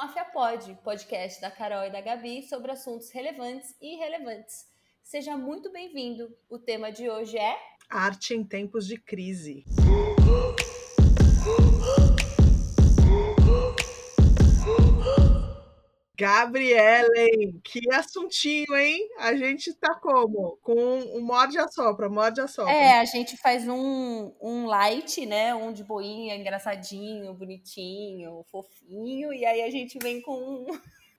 Máfia Pod, podcast da Carol e da Gabi sobre assuntos relevantes e irrelevantes. Seja muito bem-vindo. O tema de hoje é Arte em tempos de crise. Gabrielen, que assuntinho, hein? A gente tá como? Com um morde a sopra, morde a sopra. É, a gente faz um, um light, né? Um de boinha, engraçadinho, bonitinho, fofinho, e aí a gente vem com um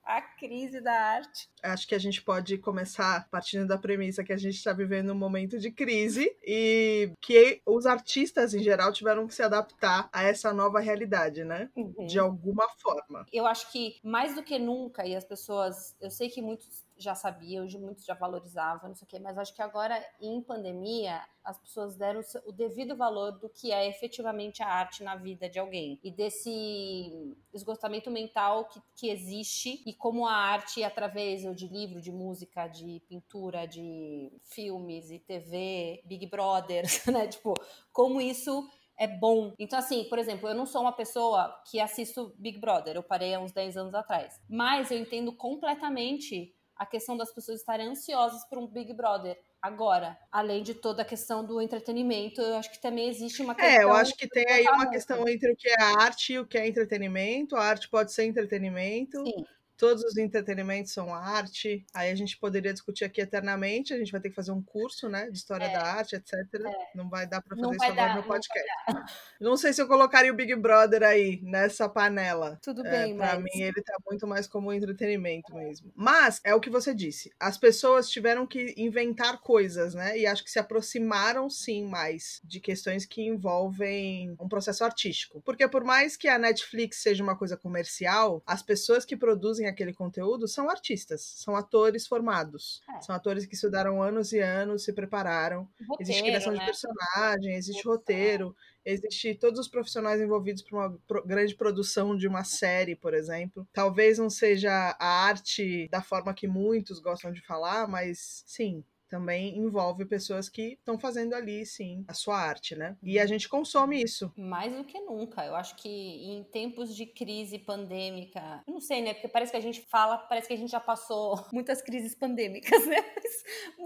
a crise da arte. Acho que a gente pode começar partindo da premissa que a gente está vivendo um momento de crise e que os artistas em geral tiveram que se adaptar a essa nova realidade, né? Uhum. De alguma forma. Eu acho que mais do que nunca, e as pessoas, eu sei que muitos já sabiam, muitos já valorizavam, não sei o quê, mas acho que agora, em pandemia, as pessoas deram o devido valor do que é efetivamente a arte na vida de alguém. E desse esgotamento mental que, que existe e como a arte, através de livro, de música, de pintura, de filmes e TV, Big Brother, né? Tipo, como isso é bom. Então, assim, por exemplo, eu não sou uma pessoa que assisto Big Brother, eu parei há uns 10 anos atrás. Mas eu entendo completamente a questão das pessoas estarem ansiosas por um Big Brother agora, além de toda a questão do entretenimento, eu acho que também existe uma questão. É, eu acho que tem aí uma questão entre o que é arte e o que é entretenimento. A arte pode ser entretenimento. Sim todos os entretenimentos são arte. Aí a gente poderia discutir aqui eternamente. A gente vai ter que fazer um curso, né, de história é. da arte, etc. É. Não vai dar para fazer não isso agora no podcast. Não, não, sei se eu colocaria o Big Brother aí nessa panela. Tudo é, bem, Para mas... mim ele tá muito mais como entretenimento mesmo. Mas é o que você disse. As pessoas tiveram que inventar coisas, né? E acho que se aproximaram sim mais de questões que envolvem um processo artístico. Porque por mais que a Netflix seja uma coisa comercial, as pessoas que produzem aquele conteúdo são artistas, são atores formados. É. São atores que estudaram anos e anos, se prepararam. Roteiro, existe criação né? de personagem, existe roteiro, existe todos os profissionais envolvidos para uma grande produção de uma série, por exemplo. Talvez não seja a arte da forma que muitos gostam de falar, mas sim, também envolve pessoas que estão fazendo ali, sim, a sua arte, né? E a gente consome isso. Mais do que nunca. Eu acho que em tempos de crise pandêmica, eu não sei, né? Porque parece que a gente fala, parece que a gente já passou muitas crises pandêmicas, né?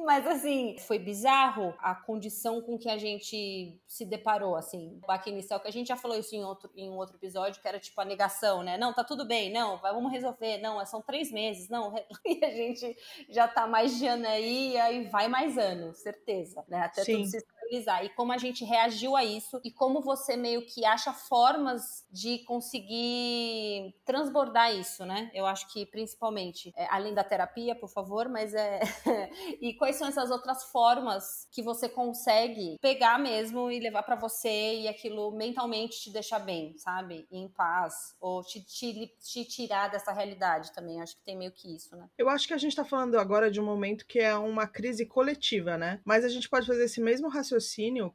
Mas, assim, foi bizarro a condição com que a gente se deparou, assim. O baque inicial, que a gente já falou isso em outro, em um outro episódio, que era tipo a negação, né? Não, tá tudo bem, não, vamos resolver, não, são três meses, não. E a gente já tá mais de ano aí, aí vai mais anos, certeza, né? Até Sim. tudo se estabilizar. E como a gente reagiu a isso e como você meio que acha formas de conseguir transbordar isso, né? Eu acho que principalmente, é, além da terapia, por favor, mas é. e quais são essas outras formas que você consegue pegar mesmo e levar para você e aquilo mentalmente te deixar bem, sabe? em paz, ou te, te, te tirar dessa realidade também. Acho que tem meio que isso, né? Eu acho que a gente tá falando agora de um momento que é uma crise coletiva, né? Mas a gente pode fazer esse mesmo raciocínio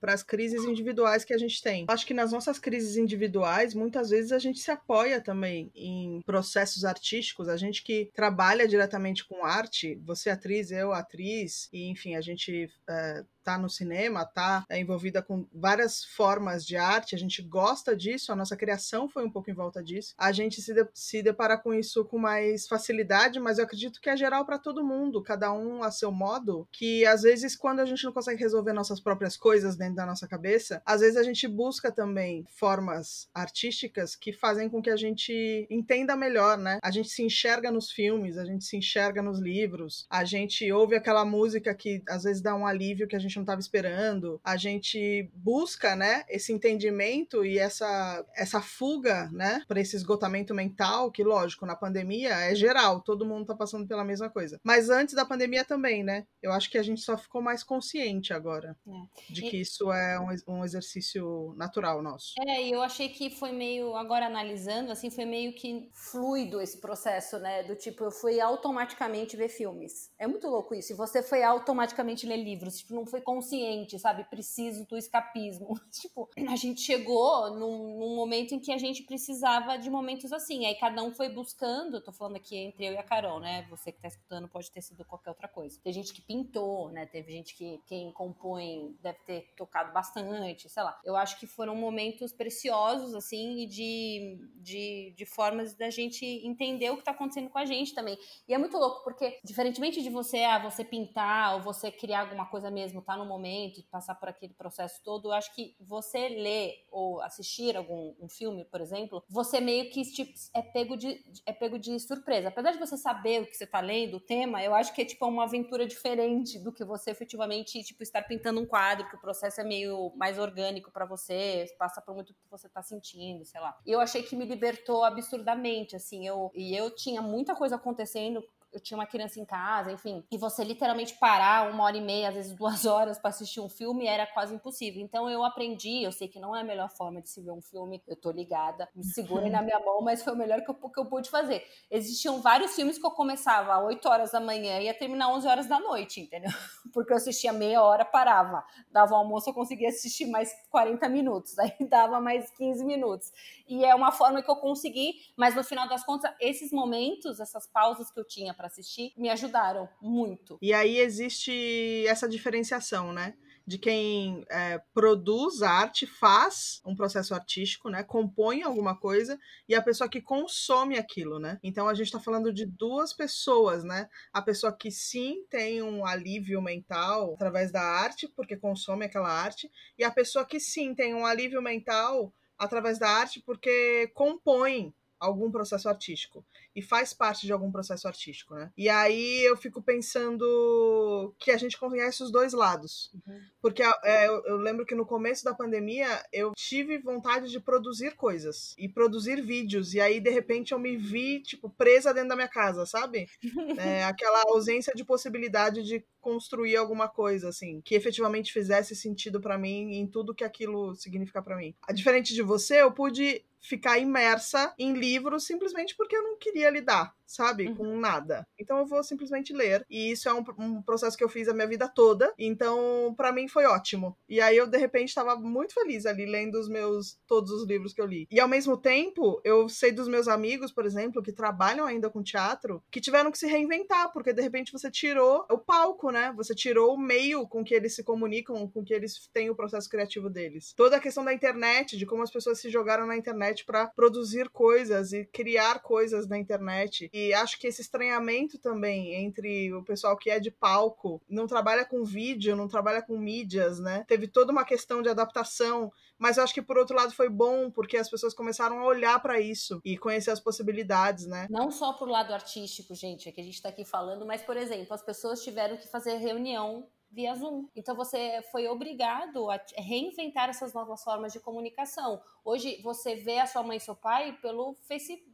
para as crises individuais que a gente tem. Acho que nas nossas crises individuais, muitas vezes a gente se apoia também em processos artísticos, a gente que trabalha diretamente com arte, você atriz, eu atriz, e enfim, a gente é, tá no cinema, tá é, envolvida com várias formas de arte, a gente gosta disso, a nossa criação foi um pouco em volta disso. A gente se, de, se depara com isso com mais facilidade, mas eu acredito que é geral para todo mundo, cada um a seu modo, que às vezes quando a gente não consegue resolver nossas próprias coisas dentro da nossa cabeça, às vezes a gente busca também formas artísticas que fazem com que a gente entenda melhor, né? A gente se enxerga nos filmes, a gente se enxerga nos livros, a gente ouve aquela música que às vezes dá um alívio que a gente não estava esperando. A gente busca, né, esse entendimento e essa, essa fuga, né, para esse esgotamento mental, que lógico, na pandemia é geral, todo mundo está passando pela mesma coisa. Mas antes da pandemia também, né? Eu acho que a gente só ficou mais consciente agora é. de que e... isso é um, um exercício natural nosso. É, e eu achei que foi meio, agora analisando, assim, foi meio que fluido esse processo, né? Do tipo, eu fui automaticamente ver filmes. É muito louco isso. E você foi automaticamente ler livros. Tipo, não foi consciente, sabe? Preciso do escapismo. tipo, a gente chegou num, num, momento em que a gente precisava de momentos assim. Aí cada um foi buscando, tô falando aqui entre eu e a Carol, né? Você que tá escutando pode ter sido qualquer outra coisa. Tem gente que pintou, né? Teve gente que quem compõe deve ter tocado bastante, sei lá. Eu acho que foram momentos preciosos, assim, e de, de, de formas da gente entender o que tá acontecendo com a gente também. E é muito louco, porque diferentemente de você, ah, você pintar ou você criar alguma coisa mesmo, tá no momento, passar por aquele processo todo, eu acho que você ler ou assistir algum um filme, por exemplo, você meio que tipo, é pego de é pego de surpresa. Apesar de você saber o que você tá lendo, o tema, eu acho que é tipo uma aventura diferente do que você efetivamente tipo estar pintando um quadro, que o processo é meio mais orgânico para você, passa por muito o que você tá sentindo, sei lá. E eu achei que me libertou absurdamente, assim, eu e eu tinha muita coisa acontecendo eu tinha uma criança em casa, enfim, e você literalmente parar uma hora e meia, às vezes duas horas para assistir um filme era quase impossível. Então eu aprendi, eu sei que não é a melhor forma de se ver um filme, eu tô ligada, me segurem na minha mão, mas foi o melhor que eu, que eu pude fazer. Existiam vários filmes que eu começava às 8 horas da manhã e ia terminar 11 horas da noite, entendeu? Porque eu assistia meia hora, parava, dava o almoço, eu conseguia assistir mais 40 minutos, aí dava mais 15 minutos. E é uma forma que eu consegui, mas no final das contas, esses momentos, essas pausas que eu tinha para assistir me ajudaram muito. E aí existe essa diferenciação, né? de quem é, produz arte, faz um processo artístico, né? Compõe alguma coisa e a pessoa que consome aquilo, né? Então a gente está falando de duas pessoas, né? A pessoa que sim tem um alívio mental através da arte, porque consome aquela arte, e a pessoa que sim tem um alívio mental através da arte, porque compõe algum processo artístico e faz parte de algum processo artístico, né? E aí eu fico pensando que a gente conhece os dois lados, uhum. porque é, eu, eu, lembro que no começo da pandemia eu tive vontade de produzir coisas e produzir vídeos e aí de repente eu me vi tipo presa dentro da minha casa, sabe? É, aquela ausência de possibilidade de construir alguma coisa assim que efetivamente fizesse sentido para mim em tudo que aquilo significa para mim. A diferente de você, eu pude ficar imersa em livros simplesmente porque eu não queria lidar sabe? Uhum. Com nada. Então eu vou simplesmente ler. E isso é um, um processo que eu fiz a minha vida toda. Então, para mim foi ótimo. E aí eu, de repente, estava muito feliz ali lendo os meus todos os livros que eu li. E ao mesmo tempo, eu sei dos meus amigos, por exemplo, que trabalham ainda com teatro, que tiveram que se reinventar, porque de repente você tirou o palco, né? Você tirou o meio com que eles se comunicam, com que eles têm o processo criativo deles. Toda a questão da internet, de como as pessoas se jogaram na internet para produzir coisas e criar coisas na internet. E e acho que esse estranhamento também entre o pessoal que é de palco, não trabalha com vídeo, não trabalha com mídias, né? Teve toda uma questão de adaptação, mas acho que por outro lado foi bom, porque as pessoas começaram a olhar para isso e conhecer as possibilidades, né? Não só pro lado artístico, gente, é que a gente tá aqui falando, mas, por exemplo, as pessoas tiveram que fazer reunião via Zoom. Então você foi obrigado a reinventar essas novas formas de comunicação. Hoje você vê a sua mãe e seu pai pelo Facebook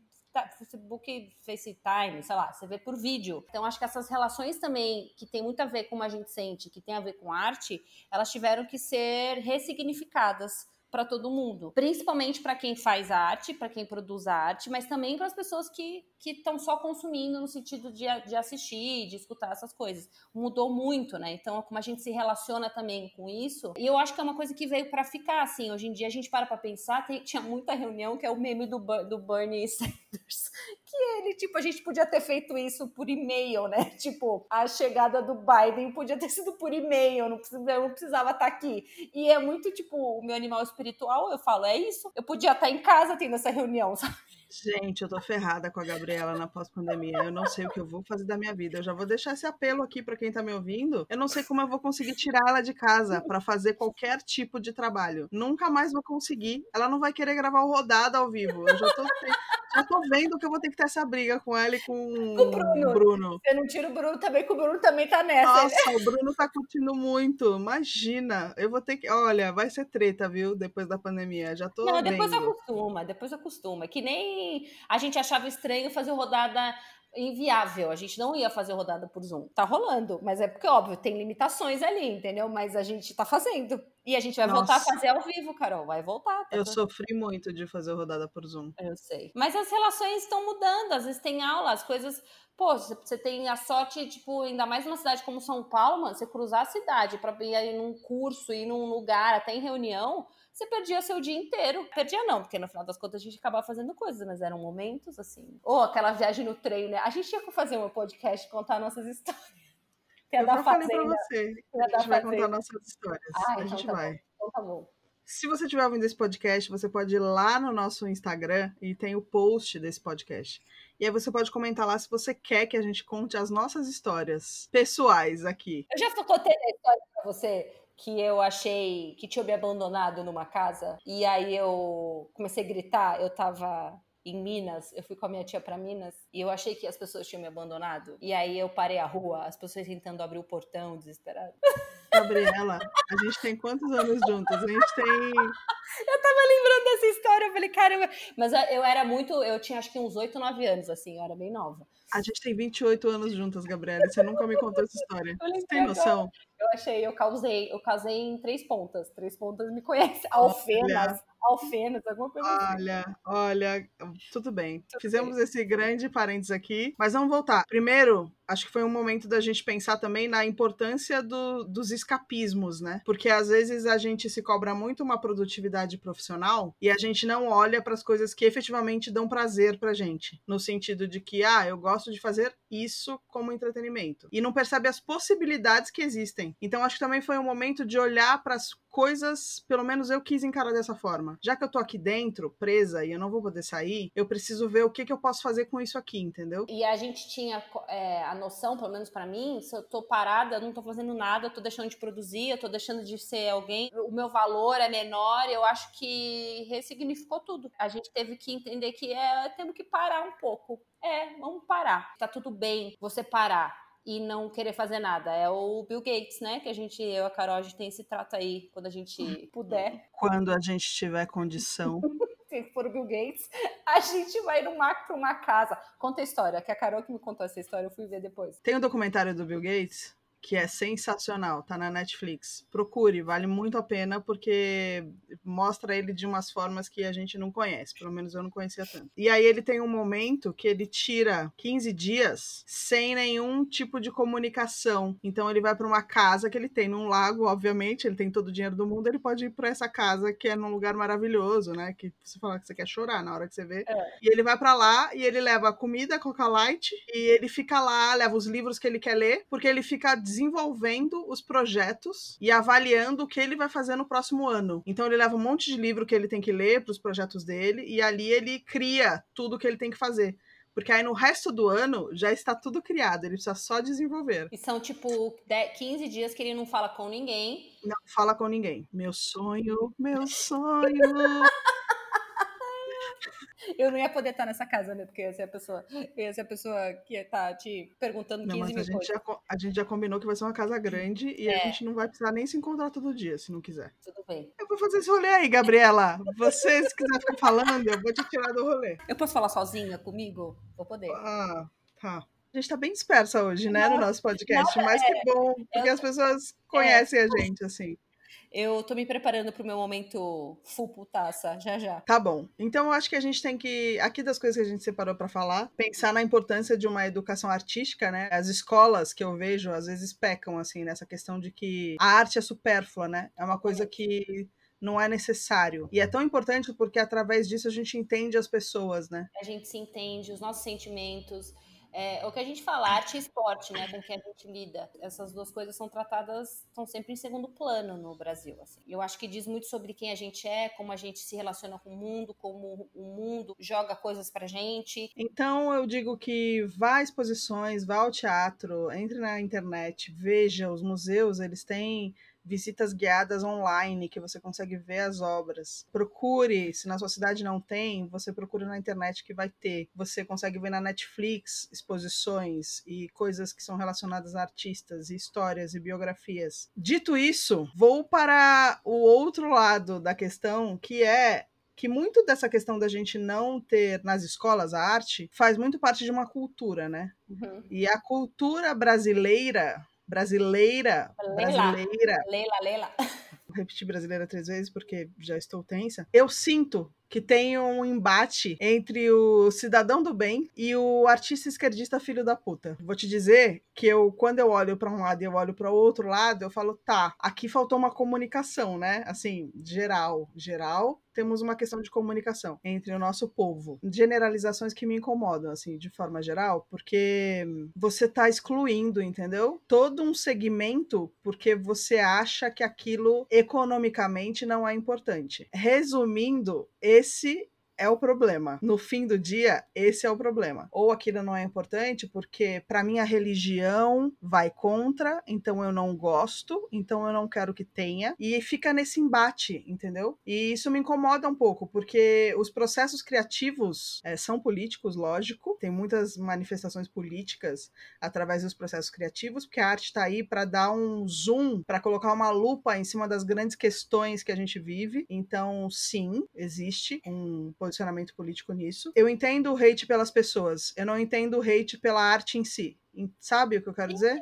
Facebook, FaceTime, sei lá, você vê por vídeo. Então, acho que essas relações também, que tem muito a ver com como a gente sente, que tem a ver com arte, elas tiveram que ser ressignificadas para todo mundo, principalmente para quem faz arte, para quem produz arte, mas também para as pessoas que estão só consumindo no sentido de, de assistir, de escutar essas coisas. Mudou muito, né? Então, como a gente se relaciona também com isso, e eu acho que é uma coisa que veio para ficar, assim. Hoje em dia a gente para para pensar, tem, tinha muita reunião que é o meme do, do Bernie Sanders, que ele, tipo, a gente podia ter feito isso por e-mail, né? Tipo, a chegada do Biden podia ter sido por e-mail, não precisava, eu não precisava estar tá aqui. E é muito, tipo, o meu animal espiritual, eu falo, é isso. Eu podia estar em casa tendo essa reunião, sabe? Gente, eu tô ferrada com a Gabriela na pós-pandemia. Eu não sei o que eu vou fazer da minha vida. Eu já vou deixar esse apelo aqui para quem tá me ouvindo. Eu não sei como eu vou conseguir tirar ela de casa para fazer qualquer tipo de trabalho. Nunca mais vou conseguir. Ela não vai querer gravar o rodada ao vivo. Eu já tô, já tô vendo que eu vou ter que ter essa briga com ela e com o Bruno. Bruno. Você não tira o Bruno também, que o Bruno também tá nessa. Nossa, o Bruno tá curtindo muito. Imagina. Eu vou ter que. Olha, vai ser treta, viu? Depois da pandemia. Já tô. Não, depois acostuma, depois acostuma. Que nem a gente achava estranho fazer rodada inviável. A gente não ia fazer rodada por Zoom. Tá rolando, mas é porque, óbvio, tem limitações ali, entendeu? Mas a gente tá fazendo. E a gente vai Nossa. voltar a fazer ao vivo, Carol. Vai voltar. Tá eu sofri muito de fazer rodada por Zoom. Eu sei. Mas as relações estão mudando. Às vezes tem aula, as coisas. Pô, você tem a sorte, tipo, ainda mais numa cidade como São Paulo, mano, você cruzar a cidade pra ir num curso, ir num lugar, até em reunião, você perdia seu dia inteiro. Perdia não, porque no final das contas a gente acabava fazendo coisas, mas eram momentos assim. Ou aquela viagem no trem, né? A gente tinha que fazer um podcast contar nossas histórias. Que é eu da falei pra você. É a gente vai contar nossas histórias. Ah, a então gente tá vai. Bom. Então tá bom. Se você estiver ouvindo esse podcast, você pode ir lá no nosso Instagram e tem o post desse podcast. E aí você pode comentar lá se você quer que a gente conte as nossas histórias pessoais aqui. Eu já contei a história pra você que eu achei que tinha me abandonado numa casa e aí eu comecei a gritar, eu tava em Minas, eu fui com a minha tia para Minas e eu achei que as pessoas tinham me abandonado. E aí eu parei a rua, as pessoas tentando abrir o portão, desesperado. Gabriela, a gente tem quantos anos juntas? A gente tem. Eu tava lembrando dessa história, eu falei, caramba. Mas eu era muito. Eu tinha acho que uns 8, 9 anos, assim, eu era bem nova. A gente tem 28 anos juntas, Gabriela. Você nunca me contou essa história. Você tem noção? Eu achei, eu causei, eu casei em três pontas. Três pontas me conhecem. Alfenas, alfenas, alguma coisa olha, assim. Olha, olha, tudo bem. Tudo Fizemos bem. esse grande parênteses aqui, mas vamos voltar. Primeiro, acho que foi um momento da gente pensar também na importância do, dos escapismos, né? Porque às vezes a gente se cobra muito uma produtividade profissional e a gente não olha para as coisas que efetivamente dão prazer pra gente, no sentido de que, ah, eu gosto de fazer isso como entretenimento e não percebe as possibilidades que existem. Então acho que também foi um momento de olhar para as coisas, pelo menos eu quis encarar dessa forma. Já que eu tô aqui dentro, presa e eu não vou poder sair, eu preciso ver o que, que eu posso fazer com isso aqui, entendeu? E a gente tinha é, a noção, pelo menos para mim, se eu tô parada, eu não tô fazendo nada, eu tô deixando de produzir, eu tô deixando de ser alguém, o meu valor é menor, eu acho que ressignificou tudo. A gente teve que entender que é, temos que parar um pouco. É, vamos parar. Tá tudo bem você parar e não querer fazer nada. É o Bill Gates, né? Que a gente, eu e a Carol, a gente tem esse trato aí quando a gente puder. Quando a gente tiver condição. se for o Bill Gates, a gente vai numa, pra uma casa. Conta a história, que a Carol que me contou essa história, eu fui ver depois. Tem um documentário do Bill Gates que é sensacional, tá na Netflix. Procure, vale muito a pena porque mostra ele de umas formas que a gente não conhece, pelo menos eu não conhecia tanto. E aí ele tem um momento que ele tira 15 dias sem nenhum tipo de comunicação. Então ele vai para uma casa que ele tem num lago, obviamente, ele tem todo o dinheiro do mundo, ele pode ir para essa casa que é num lugar maravilhoso, né, que você fala que você quer chorar na hora que você vê. É. E ele vai para lá e ele leva comida, coca light e ele fica lá, leva os livros que ele quer ler, porque ele fica desenvolvendo os projetos e avaliando o que ele vai fazer no próximo ano. Então ele leva um monte de livro que ele tem que ler para os projetos dele e ali ele cria tudo que ele tem que fazer. Porque aí no resto do ano já está tudo criado, ele precisa só desenvolver. E são tipo 15 dias que ele não fala com ninguém. Não fala com ninguém. Meu sonho, meu sonho. Eu não ia poder estar nessa casa, né? Porque essa é a pessoa, essa é a pessoa que ia estar te perguntando 15 não, mas mil a gente, coisas. Já, a gente já combinou que vai ser uma casa grande e é. a gente não vai precisar nem se encontrar todo dia, se não quiser. Tudo bem. Eu vou fazer esse rolê aí, Gabriela. Você, se quiser ficar falando, eu vou te tirar do rolê. Eu posso falar sozinha comigo? Vou poder. Ah, tá. A gente tá bem dispersa hoje, né, no nosso podcast, mas é, que bom, porque eu, as pessoas conhecem é, a gente, assim. Eu tô me preparando pro meu momento full putaça, já já. Tá bom. Então eu acho que a gente tem que, aqui das coisas que a gente separou para falar, pensar na importância de uma educação artística, né? As escolas que eu vejo às vezes pecam assim nessa questão de que a arte é supérflua, né? É uma coisa que não é necessário. E é tão importante porque através disso a gente entende as pessoas, né? A gente se entende, os nossos sentimentos, é, o que a gente fala, arte e esporte, né, com que a gente lida. Essas duas coisas são tratadas, estão sempre em segundo plano no Brasil. Assim. Eu acho que diz muito sobre quem a gente é, como a gente se relaciona com o mundo, como o mundo joga coisas pra gente. Então eu digo que vá a exposições, vá ao teatro, entre na internet, veja os museus, eles têm visitas guiadas online que você consegue ver as obras. Procure, se na sua cidade não tem, você procura na internet que vai ter. Você consegue ver na Netflix exposições e coisas que são relacionadas a artistas, e histórias e biografias. Dito isso, vou para o outro lado da questão, que é que muito dessa questão da gente não ter nas escolas a arte faz muito parte de uma cultura, né? Uhum. E a cultura brasileira brasileira, Leila, brasileira. Leila, Leila. repetir brasileira três vezes porque já estou tensa. Eu sinto que tem um embate entre o cidadão do bem e o artista esquerdista filho da puta. Vou te dizer que eu, quando eu olho para um lado e eu olho para o outro lado, eu falo, tá, aqui faltou uma comunicação, né? Assim, geral, geral, temos uma questão de comunicação entre o nosso povo. Generalizações que me incomodam, assim, de forma geral, porque você tá excluindo, entendeu? Todo um segmento porque você acha que aquilo economicamente não é importante. Resumindo, esse é o problema. No fim do dia, esse é o problema. Ou aquilo não é importante porque para mim a religião vai contra, então eu não gosto, então eu não quero que tenha e fica nesse embate, entendeu? E isso me incomoda um pouco porque os processos criativos é, são políticos, lógico, tem muitas manifestações políticas através dos processos criativos, porque a arte está aí para dar um zoom, para colocar uma lupa em cima das grandes questões que a gente vive. Então, sim, existe um posicionamento político nisso. Eu entendo o hate pelas pessoas, eu não entendo o hate pela arte em si. Sabe o que eu quero dizer?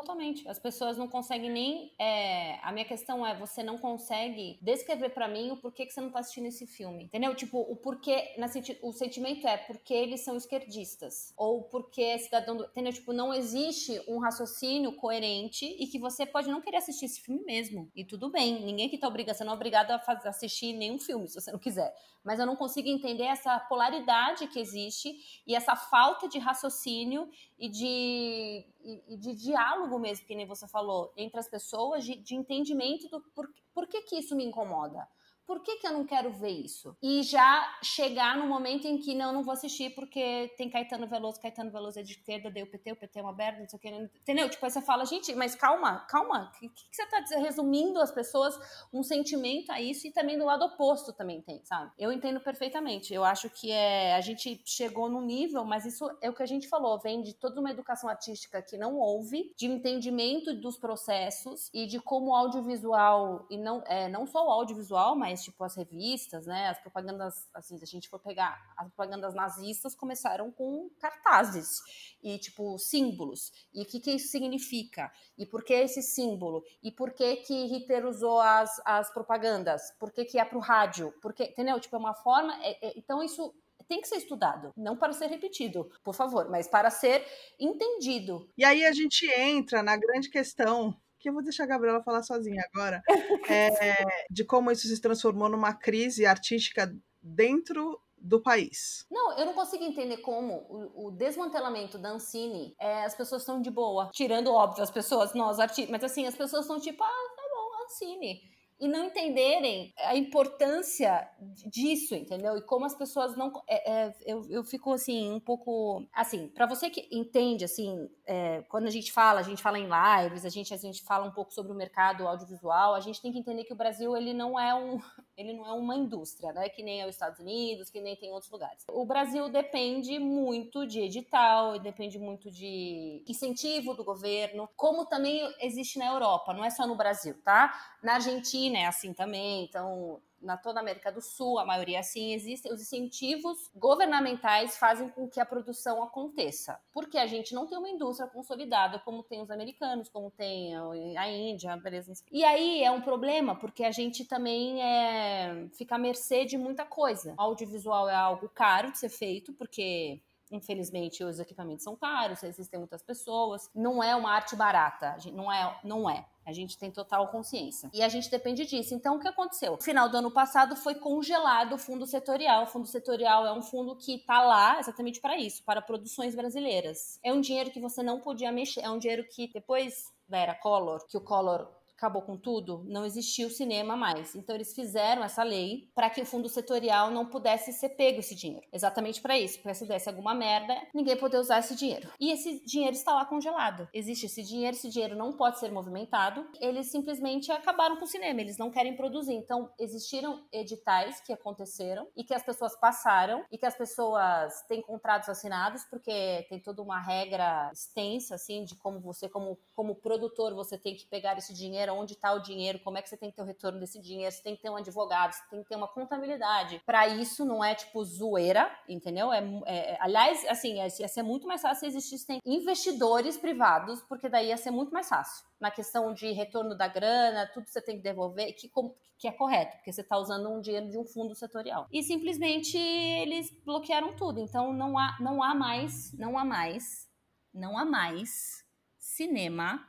Totalmente. As pessoas não conseguem nem. É... A minha questão é: você não consegue descrever para mim o porquê que você não tá assistindo esse filme. Entendeu? Tipo, o porquê. Na senti... O sentimento é porque eles são esquerdistas. Ou porque é cidadão do. Entendeu? Tipo, não existe um raciocínio coerente e que você pode não querer assistir esse filme mesmo. E tudo bem. Ninguém aqui tá obrigado. Você não é obrigado a fazer, assistir nenhum filme, se você não quiser. Mas eu não consigo entender essa polaridade que existe e essa falta de raciocínio e de, e, de diálogo mesmo, que nem você falou, entre as pessoas, de, de entendimento do por, por que, que isso me incomoda por que, que eu não quero ver isso? E já chegar no momento em que não, não vou assistir porque tem Caetano Veloso, Caetano Veloso é de esquerda, deu o PT, o PT é uma merda, não sei o que. Entendeu? Tipo, aí você fala, gente, mas calma, calma, o que, que, você tá resumindo as pessoas um sentimento a isso e também do lado oposto também tem, sabe? Eu entendo perfeitamente. Eu acho que é, a gente chegou num nível, mas isso é o que a gente falou, vem de toda uma educação artística que não houve, de entendimento dos processos e de como o audiovisual, e não, é, não só o audiovisual, mas tipo as revistas, né, as propagandas, assim, se a gente for pegar, as propagandas nazistas começaram com cartazes e tipo símbolos. E o que, que isso significa? E por que esse símbolo? E por que que Hitler usou as, as propagandas? Por que que é pro rádio? Porque, entendeu? Tipo, é uma forma, é, é, então isso tem que ser estudado, não para ser repetido, por favor, mas para ser entendido. E aí a gente entra na grande questão que eu vou deixar a Gabriela falar sozinha agora, é, de como isso se transformou numa crise artística dentro do país. Não, eu não consigo entender como o, o desmantelamento da Ancine, é, as pessoas estão de boa, tirando, óbvio, as pessoas, nós artistas, mas assim, as pessoas estão tipo, ah, tá bom, Ancine e não entenderem a importância disso, entendeu? E como as pessoas não. É, é, eu, eu fico assim, um pouco. Assim, para você que entende, assim, é, quando a gente fala, a gente fala em lives, a gente, a gente fala um pouco sobre o mercado audiovisual, a gente tem que entender que o Brasil ele não é um. Ele não é uma indústria, né? Que nem é os Estados Unidos, que nem tem outros lugares. O Brasil depende muito de edital, depende muito de incentivo do governo, como também existe na Europa, não é só no Brasil, tá? Na Argentina é assim também, então na toda a América do Sul, a maioria assim, existem os incentivos governamentais fazem com que a produção aconteça. Porque a gente não tem uma indústria consolidada como tem os americanos, como tem a Índia, beleza. E aí é um problema, porque a gente também é, fica à mercê de muita coisa. O audiovisual é algo caro de ser feito, porque Infelizmente, os equipamentos são caros, existem muitas pessoas. Não é uma arte barata, não é, não é. A gente tem total consciência. E a gente depende disso. Então, o que aconteceu? No final do ano passado foi congelado o fundo setorial. O fundo setorial é um fundo que está lá exatamente para isso, para produções brasileiras. É um dinheiro que você não podia mexer, é um dinheiro que depois da era Collor, que o Collor acabou com tudo, não existia o cinema mais. Então eles fizeram essa lei para que o fundo setorial não pudesse ser pego esse dinheiro. Exatamente para isso, para se desse alguma merda, ninguém poder usar esse dinheiro. E esse dinheiro está lá congelado. Existe esse dinheiro, esse dinheiro não pode ser movimentado. Eles simplesmente acabaram com o cinema, eles não querem produzir. Então existiram editais que aconteceram e que as pessoas passaram e que as pessoas têm contratos assinados porque tem toda uma regra extensa assim de como você como como produtor você tem que pegar esse dinheiro dinheiro, onde está o dinheiro, como é que você tem que ter o retorno desse dinheiro, você tem que ter um advogado, você tem que ter uma contabilidade. Para isso não é tipo zoeira, entendeu? É, é, aliás, assim, ia ser muito mais fácil se existissem investidores privados, porque daí ia ser muito mais fácil. Na questão de retorno da grana, tudo você tem que devolver, que, que é correto, porque você está usando um dinheiro de um fundo setorial. E simplesmente eles bloquearam tudo. Então não há, não há mais, não há mais, não há mais cinema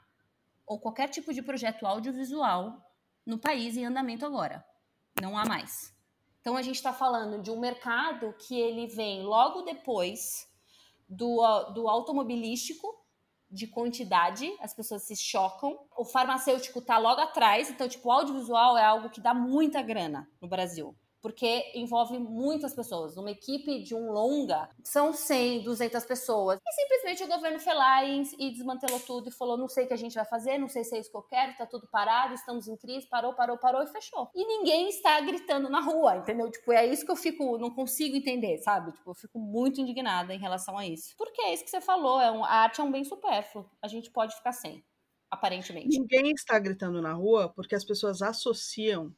ou qualquer tipo de projeto audiovisual no país em andamento agora. Não há mais. Então a gente está falando de um mercado que ele vem logo depois do, do automobilístico de quantidade, as pessoas se chocam. O farmacêutico está logo atrás, então tipo o audiovisual é algo que dá muita grana no Brasil porque envolve muitas pessoas. Uma equipe de um longa são 100, 200 pessoas. E simplesmente o governo foi lá e, e, desmantelou tudo e falou: não sei o que a gente vai fazer, não sei se é isso que eu quero, tá tudo parado, estamos em crise, parou, parou, parou e fechou. E ninguém está gritando na rua, entendeu? Tipo, é isso que eu fico, não consigo entender, sabe? Tipo, eu fico muito indignada em relação a isso. Porque é isso que você falou, é um, a arte é um bem supérfluo. A gente pode ficar sem, aparentemente. Ninguém está gritando na rua porque as pessoas associam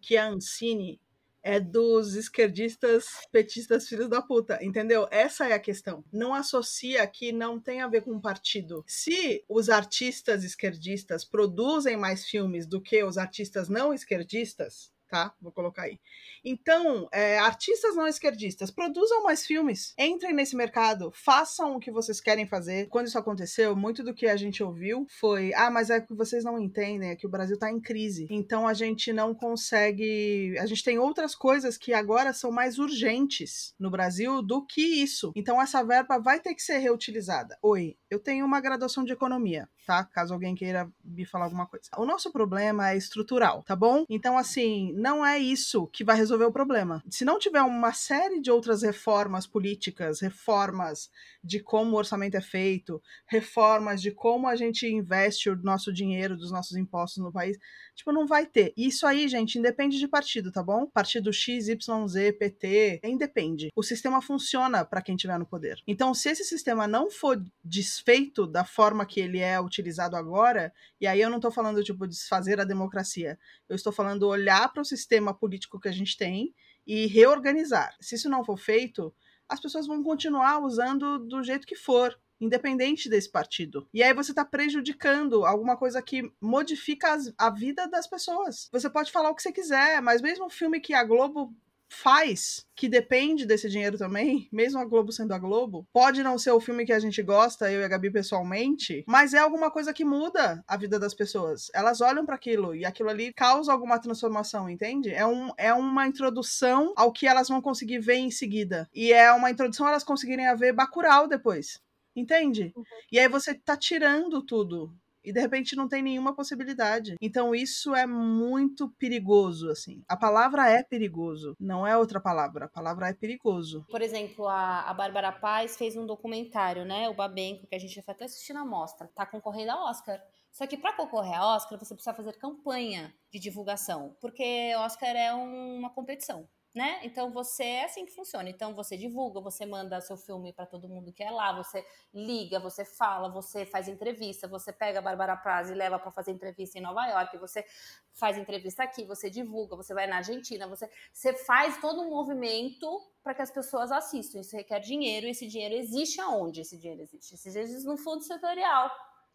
que a Ancine é dos esquerdistas, petistas, filhos da puta, entendeu? Essa é a questão. Não associa que não tem a ver com partido. Se os artistas esquerdistas produzem mais filmes do que os artistas não esquerdistas, tá? Vou colocar aí. Então, é, artistas não esquerdistas, produzam mais filmes, entrem nesse mercado, façam o que vocês querem fazer. Quando isso aconteceu, muito do que a gente ouviu foi: ah, mas é que vocês não entendem, é que o Brasil está em crise. Então a gente não consegue. A gente tem outras coisas que agora são mais urgentes no Brasil do que isso. Então essa verba vai ter que ser reutilizada. Oi, eu tenho uma graduação de economia, tá? Caso alguém queira me falar alguma coisa. O nosso problema é estrutural, tá bom? Então, assim, não é isso que vai resolver o problema. Se não tiver uma série de outras reformas políticas, reformas de como o orçamento é feito, reformas de como a gente investe o nosso dinheiro dos nossos impostos no país, tipo, não vai ter. Isso aí, gente, independe de partido, tá bom? Partido X, Y, Z, PT, independe. O sistema funciona para quem estiver no poder. Então, se esse sistema não for desfeito da forma que ele é utilizado agora, e aí eu não estou falando, tipo, desfazer a democracia, eu estou falando olhar para o sistema político que a gente tem e reorganizar. Se isso não for feito, as pessoas vão continuar usando do jeito que for, independente desse partido. E aí você está prejudicando alguma coisa que modifica as, a vida das pessoas. Você pode falar o que você quiser, mas mesmo o filme que a Globo faz, que depende desse dinheiro também, mesmo a Globo sendo a Globo, pode não ser o filme que a gente gosta, eu e a Gabi pessoalmente, mas é alguma coisa que muda a vida das pessoas. Elas olham para aquilo e aquilo ali causa alguma transformação, entende? É, um, é uma introdução ao que elas vão conseguir ver em seguida. E é uma introdução a elas conseguirem a ver Bacurau depois. Entende? Uhum. E aí você tá tirando tudo e de repente não tem nenhuma possibilidade. Então isso é muito perigoso, assim. A palavra é perigoso, não é outra palavra. A palavra é perigoso. Por exemplo, a, a Bárbara Paz fez um documentário, né? O Babenco, que a gente foi até assistir na mostra. Tá concorrendo ao Oscar. Só que para concorrer ao Oscar, você precisa fazer campanha de divulgação, porque Oscar é um, uma competição né? Então você é assim que funciona. Então você divulga, você manda seu filme para todo mundo que é lá, você liga, você fala, você faz entrevista, você pega a Bárbara Praz e leva para fazer entrevista em Nova York, você faz entrevista aqui, você divulga, você vai na Argentina, você, você faz todo um movimento para que as pessoas assistam. Isso requer dinheiro, e esse dinheiro existe aonde esse dinheiro existe? Esse dinheiro existe no fundo setorial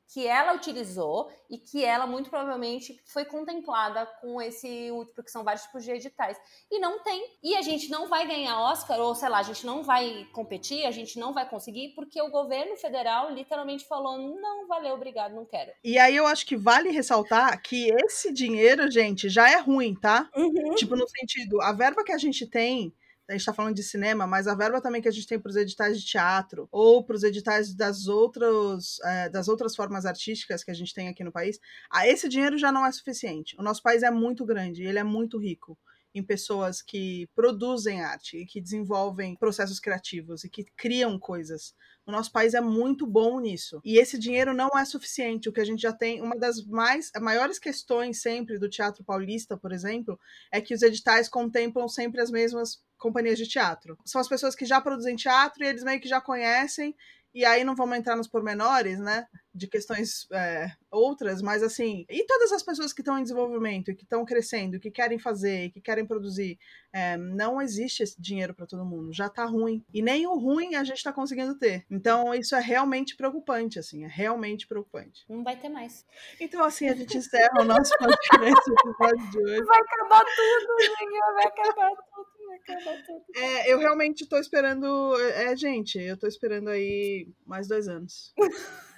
que ela utilizou e que ela muito provavelmente foi contemplada com esse porque são vários tipos de editais. E não tem. E a gente não vai ganhar Oscar ou sei lá a gente não vai competir a gente não vai conseguir porque o governo federal literalmente falou não valeu obrigado não quero. E aí eu acho que vale ressaltar que esse dinheiro gente já é ruim tá? Uhum. tipo no sentido a verba que a gente tem a gente está falando de cinema, mas a verba também que a gente tem para os editais de teatro ou para os editais das outras, é, das outras formas artísticas que a gente tem aqui no país, a esse dinheiro já não é suficiente. O nosso país é muito grande, ele é muito rico em pessoas que produzem arte e que desenvolvem processos criativos e que criam coisas. O nosso país é muito bom nisso. E esse dinheiro não é suficiente. O que a gente já tem, uma das mais maiores questões sempre do teatro paulista, por exemplo, é que os editais contemplam sempre as mesmas companhias de teatro. São as pessoas que já produzem teatro e eles meio que já conhecem, e aí não vamos entrar nos pormenores, né? De questões é, outras, mas assim, e todas as pessoas que estão em desenvolvimento, que estão crescendo, que querem fazer, que querem produzir, é, não existe esse dinheiro para todo mundo, já tá ruim. E nem o ruim a gente tá conseguindo ter. Então isso é realmente preocupante, assim, é realmente preocupante. Não vai ter mais. Então assim, a gente encerra o nosso podcast episódio de hoje. Vai acabar tudo, gente, vai acabar tudo. Vai acabar tudo. É, eu realmente tô esperando. É, gente, eu tô esperando aí mais dois anos.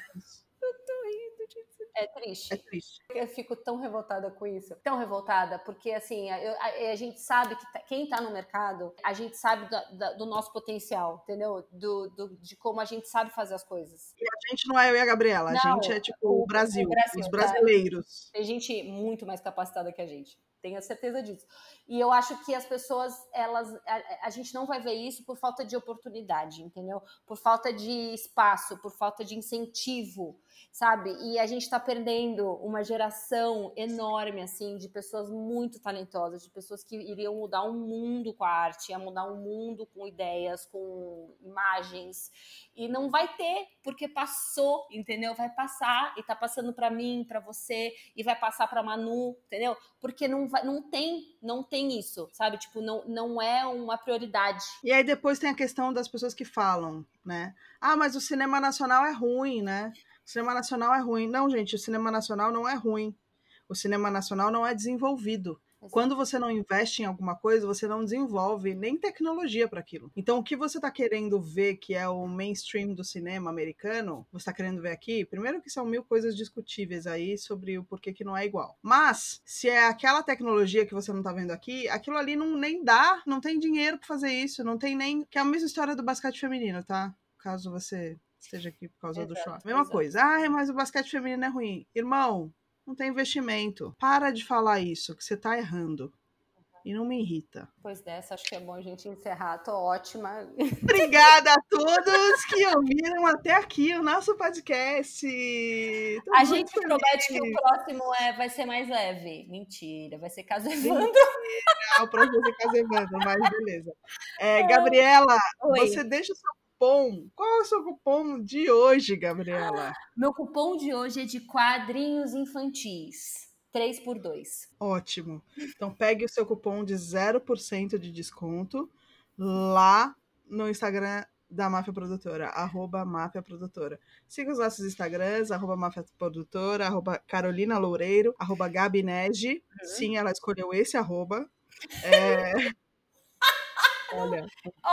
É triste. É triste. Eu fico tão revoltada com isso. Tão revoltada, porque assim, eu- a, a gente sabe que tá- quem tá no mercado, a gente sabe da- da- do nosso potencial, entendeu? Do, do- de como a gente sabe fazer as coisas. E a gente não é eu e a Gabriela, a Não, gente é tipo o- o Brasil, Brasil, os tá? brasileiros. Tem gente muito mais capacitada que a gente. Tenho certeza disso. E eu acho que as pessoas, elas. A, a gente não vai ver isso por falta de oportunidade, entendeu? Por falta de espaço, por falta de incentivo, sabe? E a gente está perdendo uma geração enorme, assim, de pessoas muito talentosas, de pessoas que iriam mudar o mundo com a arte, ia mudar o mundo com ideias, com imagens. E não vai ter, porque passou, entendeu? Vai passar e tá passando para mim, para você, e vai passar para Manu, entendeu? Porque não vai, não tem, não tem isso, sabe? Tipo, não, não é uma prioridade. E aí depois tem a questão das pessoas que falam, né? Ah, mas o cinema nacional é ruim, né? O cinema nacional é ruim. Não, gente, o cinema nacional não é ruim. O cinema nacional não é desenvolvido. Quando você não investe em alguma coisa, você não desenvolve nem tecnologia para aquilo. Então, o que você está querendo ver, que é o mainstream do cinema americano, você está querendo ver aqui, primeiro que são mil coisas discutíveis aí sobre o porquê que não é igual. Mas, se é aquela tecnologia que você não está vendo aqui, aquilo ali não nem dá, não tem dinheiro para fazer isso, não tem nem. Que é a mesma história do basquete feminino, tá? Caso você esteja aqui por causa do Exato, show. Mesma exato. coisa. Ah, mas o basquete feminino é ruim. Irmão, não tem investimento. Para de falar isso, que você tá errando. E não me irrita. Depois dessa, acho que é bom a gente encerrar. Tô ótima. Obrigada a todos que ouviram até aqui o nosso podcast. Tô A gente feliz. promete que o próximo é, vai ser mais leve. Mentira, vai ser caso Evandro. O próximo vai ser Casevando, mas beleza. É, Gabriela, Oi. você deixa o seu cupom. Qual é o seu cupom de hoje, Gabriela? Meu cupom de hoje é de quadrinhos infantis. 3 por 2. Ótimo. Então pegue o seu cupom de 0% de desconto lá no Instagram da Máfia Produtora, arroba Máfia Produtora. Siga os nossos Instagrams, arroba Máfia Produtora, arroba Carolina Loureiro, arroba Gabi Nege. Sim, ela escolheu esse arroba. É... Olha,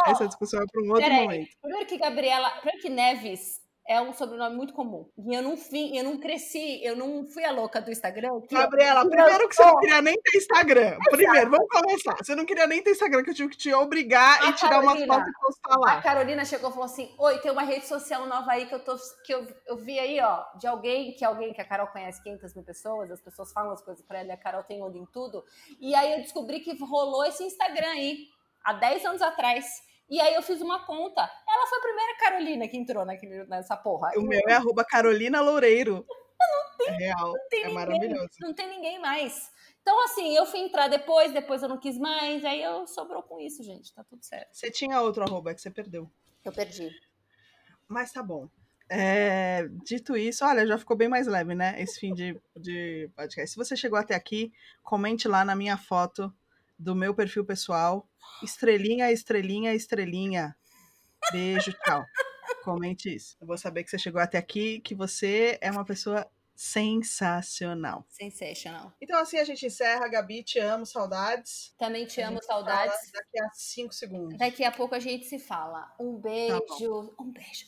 essa discussão é para um outro peraí. momento. Primeiro que Gabriela, primeiro que Neves é um sobrenome muito comum. E eu não fui, eu não cresci, eu não fui a louca do Instagram. que eu- Gabriela, primeiro que você não queria nem ter Instagram. Primeiro, vamos começar. Você não queria nem ter Instagram, que eu tive que te obrigar A e tirar uma foto e postar A lá. Carolina chegou e falou assim: Oi, tem uma rede social nova aí que eu, tô, que eu, eu vi aí, ó, de alguém, que é alguém que a Carol conhece 500 mil pessoas, as pessoas falam as coisas pra ela e a Carol tem olho em tudo. E aí eu descobri que rolou esse Instagram aí, há 10 anos atrás. E aí eu fiz uma conta. Ela foi a primeira Carolina que entrou naquele, nessa porra. O meu é arroba Carolina Loureiro. É real. tem É ninguém. maravilhoso. Não tem ninguém mais. Então, assim, eu fui entrar depois, depois eu não quis mais, aí eu sobrou com isso, gente. Tá tudo certo. Você tinha outro arroba que você perdeu. Eu perdi. Mas tá bom. É, dito isso, olha, já ficou bem mais leve, né? Esse fim de, de podcast. Se você chegou até aqui, comente lá na minha foto do meu perfil pessoal. Estrelinha, estrelinha, estrelinha. Beijo, tchau. Comente isso. Eu vou saber que você chegou até aqui, que você é uma pessoa sensacional. Sensational. Então assim a gente encerra. Gabi, te amo, saudades. Também te amo, saudades. Daqui a cinco segundos. Daqui a pouco a gente se fala. Um beijo. Um beijo.